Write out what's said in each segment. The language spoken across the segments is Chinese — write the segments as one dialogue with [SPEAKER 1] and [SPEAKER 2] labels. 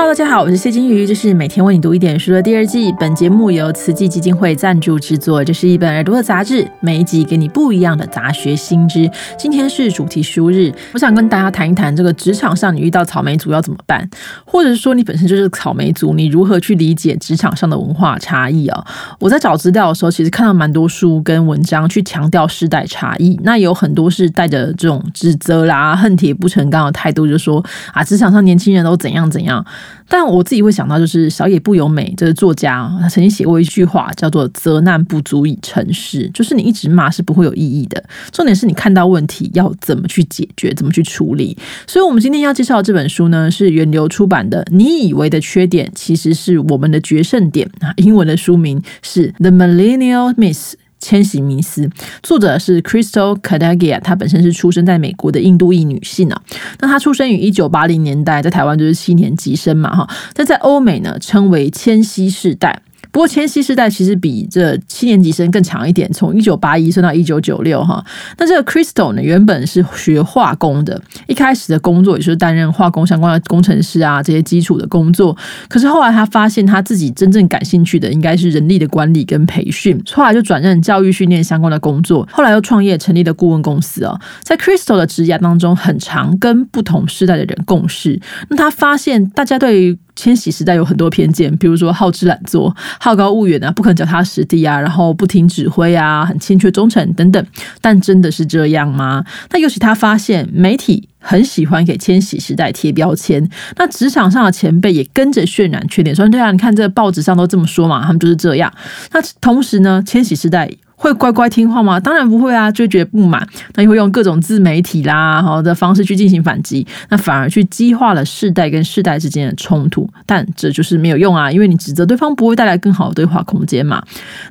[SPEAKER 1] Hello，大家好，我是谢金鱼，这是每天为你读一点书的第二季。本节目由慈济基金会赞助制作，这是一本耳朵的杂志，每一集给你不一样的杂学新知。今天是主题书日，我想跟大家谈一谈这个职场上你遇到草莓族要怎么办，或者是说你本身就是草莓族，你如何去理解职场上的文化差异啊？我在找资料的时候，其实看到蛮多书跟文章去强调世代差异，那有很多是带着这种指责啦、恨铁不成钢的态度，就说啊，职场上年轻人都怎样怎样。但我自己会想到，就是小野不由美这个作家，他曾经写过一句话，叫做“责难不足以成事”，就是你一直骂是不会有意义的。重点是你看到问题要怎么去解决，怎么去处理。所以，我们今天要介绍的这本书呢，是源流出版的《你以为的缺点其实是我们的决胜点》啊，英文的书名是《The Millennial Miss》。千禧迷思，作者是 Crystal Kadagia，她本身是出生在美国的印度裔女性啊。那她出生于一九八零年代，在台湾就是七年级生嘛哈。但在欧美呢，称为千禧世代。不过，千禧世代其实比这七年级生更强一点，从一九八一升到一九九六哈。那这个 Crystal 呢，原本是学化工的，一开始的工作也是担任化工相关的工程师啊，这些基础的工作。可是后来他发现他自己真正感兴趣的应该是人力的管理跟培训，后来就转任教育训练相关的工作。后来又创业成立了顾问公司哦，在 Crystal 的职涯当中，很常跟不同时代的人共事。那他发现大家对于千禧时代有很多偏见，比如说好吃懒做、好高骛远啊，不肯脚踏实地啊，然后不听指挥啊，很欠缺忠诚等等。但真的是这样吗？那尤其他发现媒体很喜欢给千禧时代贴标签，那职场上的前辈也跟着渲染缺点，说对啊，你看这报纸上都这么说嘛，他们就是这样。那同时呢，千禧时代。会乖乖听话吗？当然不会啊，就觉得不满，那又会用各种自媒体啦好的方式去进行反击，那反而去激化了世代跟世代之间的冲突。但这就是没有用啊，因为你指责对方不会带来更好的对话空间嘛。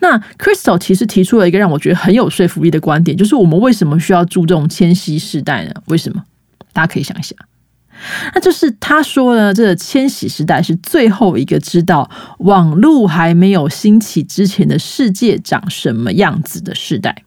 [SPEAKER 1] 那 Crystal 其实提出了一个让我觉得很有说服力的观点，就是我们为什么需要注重迁徙世代呢？为什么？大家可以想一想。那就是他说呢，这个千禧时代是最后一个知道网络还没有兴起之前的世界长什么样子的时代。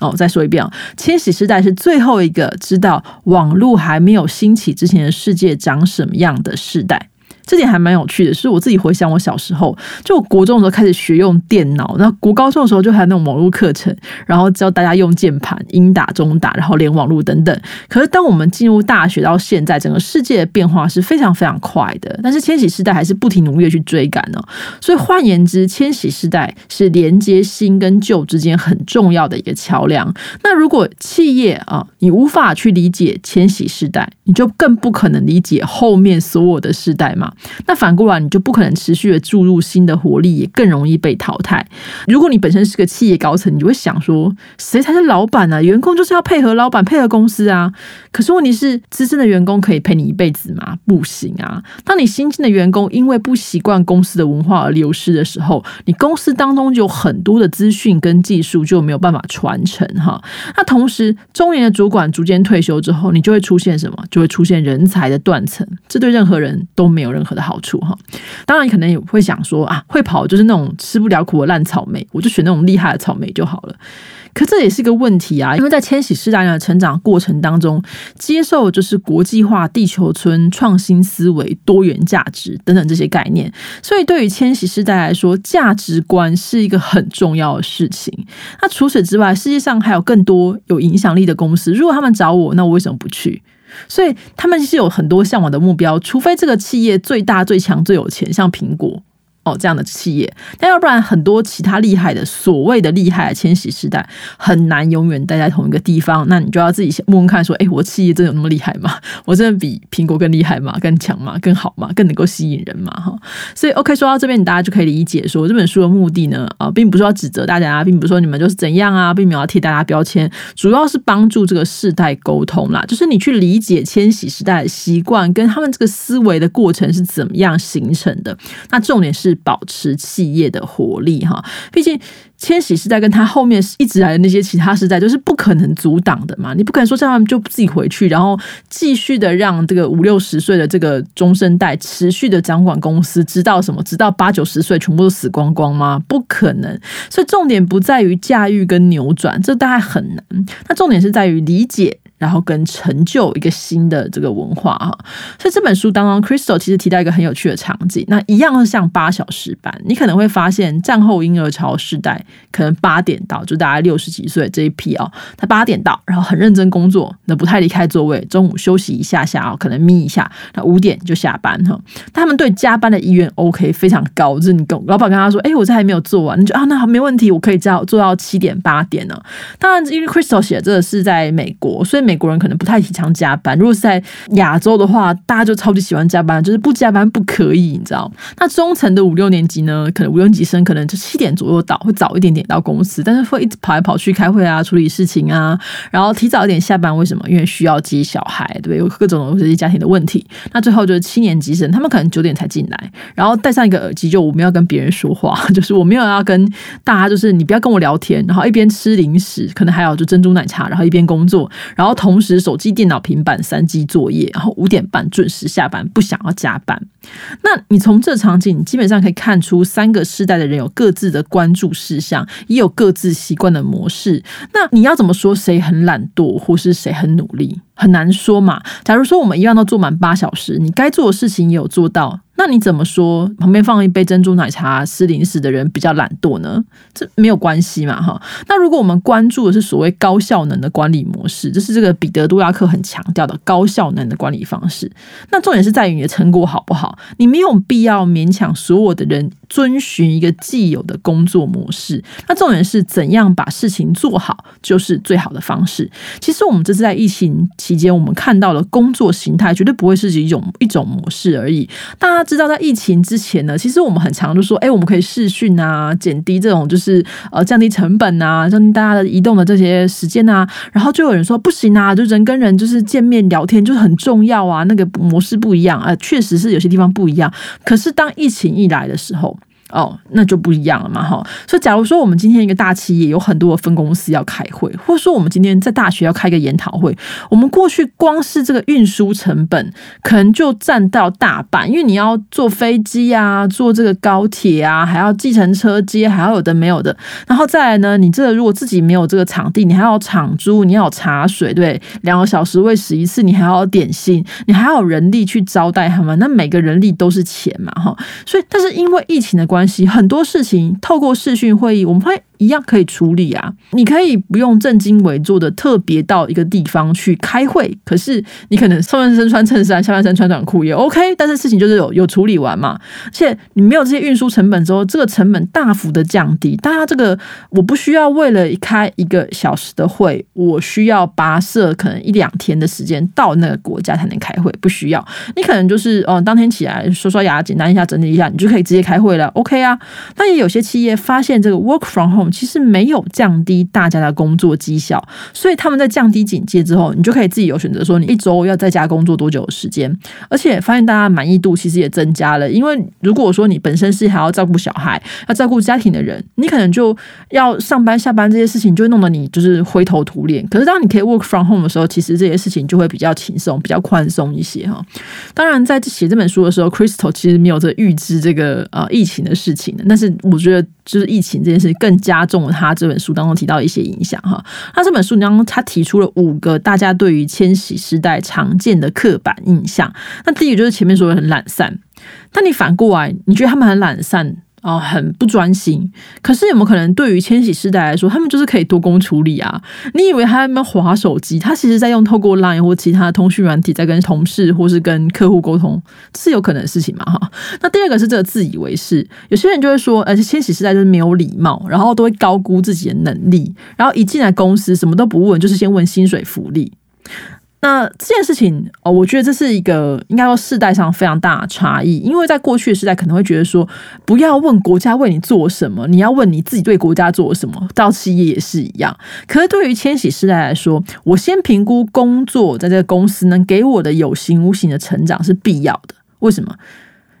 [SPEAKER 1] 哦，再说一遍千禧时代是最后一个知道网络还没有兴起之前的世界长什么样的时代。这点还蛮有趣的，是我自己回想我小时候，就我国中的时候开始学用电脑，那国高中的时候就还有那种网络课程，然后教大家用键盘、英打、中打，然后连网络等等。可是当我们进入大学到现在，整个世界的变化是非常非常快的，但是千禧世代还是不停努力的去追赶呢。所以换言之，千禧世代是连接新跟旧之间很重要的一个桥梁。那如果企业啊，你无法去理解千禧世代，你就更不可能理解后面所有的世代嘛。那反过来，你就不可能持续的注入新的活力，也更容易被淘汰。如果你本身是个企业高层，你就会想说，谁才是老板呢？员工就是要配合老板，配合公司啊。可是问题是，资深的员工可以陪你一辈子吗？不行啊。当你新进的员工因为不习惯公司的文化而流失的时候，你公司当中就有很多的资讯跟技术就没有办法传承哈。那同时，中年的主管逐渐退休之后，你就会出现什么？就会出现人才的断层。这对任何人都没有任任何。的好处哈，当然你可能也会想说啊，会跑就是那种吃不了苦的烂草莓，我就选那种厉害的草莓就好了。可这也是个问题啊，因为在千禧世代的成长过程当中，接受就是国际化、地球村、创新思维、多元价值等等这些概念，所以对于千禧世代来说，价值观是一个很重要的事情。那除此之外，世界上还有更多有影响力的公司，如果他们找我，那我为什么不去？所以他们是有很多向往的目标，除非这个企业最大、最强、最有钱，像苹果。哦，这样的企业，但要不然很多其他厉害的所谓的厉害的千禧时代很难永远待在同一个地方。那你就要自己问问看，说，哎，我企业真有那么厉害吗？我真的比苹果更厉害吗？更强吗？更好吗？更能够吸引人吗？哈，所以 OK，说到这边，大家就可以理解说，这本书的目的呢，啊，并不是要指责大家，并不是说你们就是怎样啊，并没有要替大家标签，主要是帮助这个世代沟通啦，就是你去理解千禧时代的习惯跟他们这个思维的过程是怎么样形成的。那重点是。是保持企业的活力哈，毕竟千禧时代跟他后面一直来的那些其他时代就是不可能阻挡的嘛，你不可能说这样就自己回去，然后继续的让这个五六十岁的这个中生代持续的掌管公司，直到什么，直到八九十岁全部都死光光吗？不可能。所以重点不在于驾驭跟扭转，这大概很难。那重点是在于理解。然后跟成就一个新的这个文化哈，所以这本书当中，Crystal 其实提到一个很有趣的场景，那一样是像八小时班，你可能会发现战后婴儿潮时代，可能八点到，就大概六十几岁这一批啊，他八点到，然后很认真工作，那不太离开座位，中午休息一下下啊，可能眯一下，那五点就下班哈。他们对加班的意愿 OK 非常高，就是你跟老板跟他说，哎，我这还没有做完，你就啊，那好没问题，我可以做做到七点八点呢。当然，因为 Crystal 写这个是在美国，所以。美国人可能不太提倡加班，如果是在亚洲的话，大家就超级喜欢加班，就是不加班不可以，你知道？那中层的五六年级呢，可能五六年级生可能就七点左右到，会早一点点到公司，但是会一直跑来跑去开会啊，处理事情啊，然后提早一点下班。为什么？因为需要接小孩，对不对？有各种这些家庭的问题。那最后就是七年级生，他们可能九点才进来，然后戴上一个耳机，就我们要跟别人说话，就是我没有要跟大家，就是你不要跟我聊天，然后一边吃零食，可能还有就珍珠奶茶，然后一边工作，然后。同时，手机、电脑、平板三机作业，然后五点半准时下班，不想要加班。那你从这场景，你基本上可以看出三个世代的人有各自的关注事项，也有各自习惯的模式。那你要怎么说谁很懒惰，或是谁很努力？很难说嘛。假如说我们一样都做满八小时，你该做的事情也有做到。那你怎么说旁边放一杯珍珠奶茶吃零食的人比较懒惰呢？这没有关系嘛，哈。那如果我们关注的是所谓高效能的管理模式，就是这个彼得·杜拉克很强调的高效能的管理方式。那重点是在于你的成果好不好？你没有必要勉强所有的人遵循一个既有的工作模式。那重点是怎样把事情做好，就是最好的方式。其实我们这次在疫情期间，我们看到了工作形态绝对不会是一种一种模式而已。大家。知道在疫情之前呢，其实我们很常就说，哎，我们可以视讯啊，减低这种就是呃降低成本啊，降低大家的移动的这些时间啊。然后就有人说不行啊，就人跟人就是见面聊天就是很重要啊，那个模式不一样啊，确实是有些地方不一样。可是当疫情一来的时候。哦，那就不一样了嘛，哈。所以，假如说我们今天一个大企业有很多的分公司要开会，或者说我们今天在大学要开个研讨会，我们过去光是这个运输成本可能就占到大半，因为你要坐飞机啊，坐这个高铁啊，还要计程车接，还要有的没有的。然后再来呢，你这个如果自己没有这个场地，你还要场租，你要茶水，对，两个小时喂食一次，你还要点心，你还要人力去招待他们，那每个人力都是钱嘛，哈。所以，但是因为疫情的关关系很多事情透过视讯会议，我们会。一样可以处理啊！你可以不用正襟危坐的特别到一个地方去开会，可是你可能上半身穿衬衫，下半身穿短裤也 OK。但是事情就是有有处理完嘛，而且你没有这些运输成本之后，这个成本大幅的降低。大家这个我不需要为了开一个小时的会，我需要跋涉可能一两天的时间到那个国家才能开会，不需要。你可能就是哦，当天起来刷刷牙，简单一下整理一下，你就可以直接开会了，OK 啊。但也有些企业发现这个 work from home。其实没有降低大家的工作绩效，所以他们在降低警戒之后，你就可以自己有选择，说你一周要在家工作多久的时间，而且发现大家满意度其实也增加了。因为如果说你本身是还要照顾小孩、要照顾家庭的人，你可能就要上班下班这些事情，就弄得你就是灰头土脸。可是当你可以 work from home 的时候，其实这些事情就会比较轻松、比较宽松一些哈。当然，在写这本书的时候，Crystal 其实没有这预知这个呃疫情的事情的，但是我觉得就是疫情这件事更加。重了他这本书当中提到一些影响哈，他这本书当中他提出了五个大家对于千禧时代常见的刻板印象。那第一个就是前面说的很懒散，但你反过来，你觉得他们很懒散？哦，很不专心。可是有没有可能，对于千禧世代来说，他们就是可以多工处理啊？你以为他在那边划手机，他其实在用透过 Line 或其他通讯软体，在跟同事或是跟客户沟通，是有可能的事情嘛？哈。那第二个是这个自以为是，有些人就会说，而且千禧世代就是没有礼貌，然后都会高估自己的能力，然后一进来公司什么都不问，就是先问薪水福利。那这件事情哦，我觉得这是一个应该说世代上非常大的差异，因为在过去的时代可能会觉得说，不要问国家为你做什么，你要问你自己对国家做什么。到企业也是一样，可是对于千禧世代来说，我先评估工作在这个公司能给我的有形无形的成长是必要的。为什么？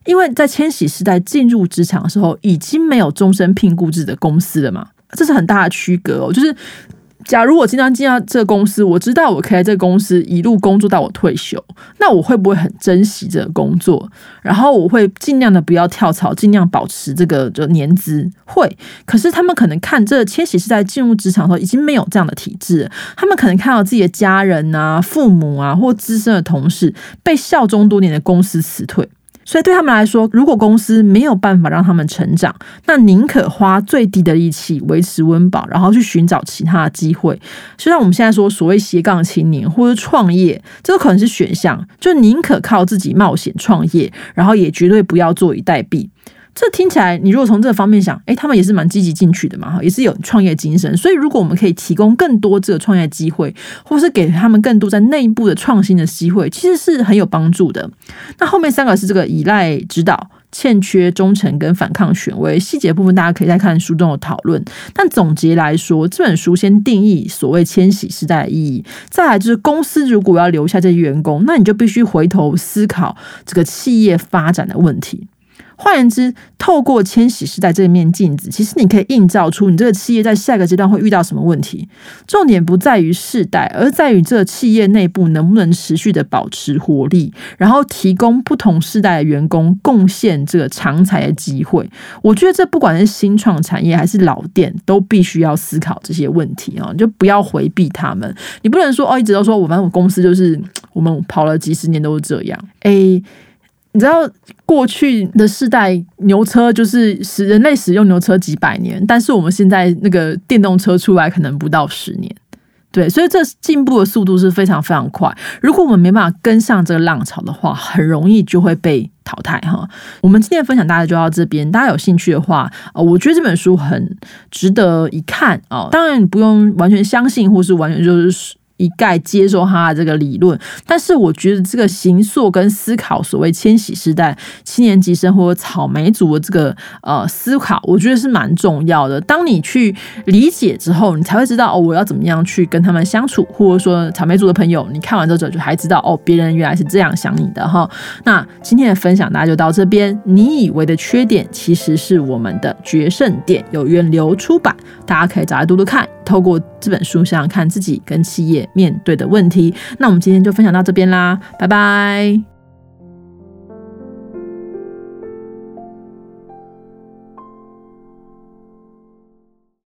[SPEAKER 1] 因为在千禧世代进入职场的时候，已经没有终身聘雇制的公司了嘛，这是很大的区隔哦，就是。假如我经常进到这个公司，我知道我可以在这个公司一路工作到我退休，那我会不会很珍惜这个工作？然后我会尽量的不要跳槽，尽量保持这个就年资。会，可是他们可能看这千禧是在进入职场的时候已经没有这样的体制，他们可能看到自己的家人啊、父母啊或资深的同事被效忠多年的公司辞退。所以对他们来说，如果公司没有办法让他们成长，那宁可花最低的力气维持温饱，然后去寻找其他的机会。就像我们现在说所谓斜杠青年或者创业，这个可能是选项，就宁可靠自己冒险创业，然后也绝对不要坐以待毙。这听起来，你如果从这个方面想，哎，他们也是蛮积极进取的嘛，哈，也是有创业精神。所以，如果我们可以提供更多这个创业机会，或是给他们更多在内部的创新的机会，其实是很有帮助的。那后面三个是这个依赖指导、欠缺忠诚跟反抗权威，细节部分大家可以再看书中的讨论。但总结来说，这本书先定义所谓千禧时代的意义，再来就是公司如果要留下这些员工，那你就必须回头思考这个企业发展的问题。换言之，透过千禧时代这面镜子，其实你可以映照出你这个企业在下一个阶段会遇到什么问题。重点不在于世代，而在于这个企业内部能不能持续的保持活力，然后提供不同世代的员工贡献这个长才的机会。我觉得这不管是新创产业还是老店，都必须要思考这些问题啊！你就不要回避他们。你不能说哦，一直都说我们公司就是我们跑了几十年都是这样。诶。你知道过去的世代牛车就是使人类使用牛车几百年，但是我们现在那个电动车出来可能不到十年，对，所以这进步的速度是非常非常快。如果我们没办法跟上这个浪潮的话，很容易就会被淘汰哈。我们今天分享大家就到这边，大家有兴趣的话，呃，我觉得这本书很值得一看啊。当然不用完全相信，或是完全就是。一概接受他的这个理论，但是我觉得这个形塑跟思考，所谓千禧时代七年级生或草莓族的这个呃思考，我觉得是蛮重要的。当你去理解之后，你才会知道哦，我要怎么样去跟他们相处，或者说草莓族的朋友，你看完之后就还知道哦，别人原来是这样想你的哈。那今天的分享大家就到这边。你以为的缺点，其实是我们的决胜点。有源流出版，大家可以找来读读看。透过这本书，想想看自己跟企业面对的问题。那我们今天就分享到这边啦，拜拜。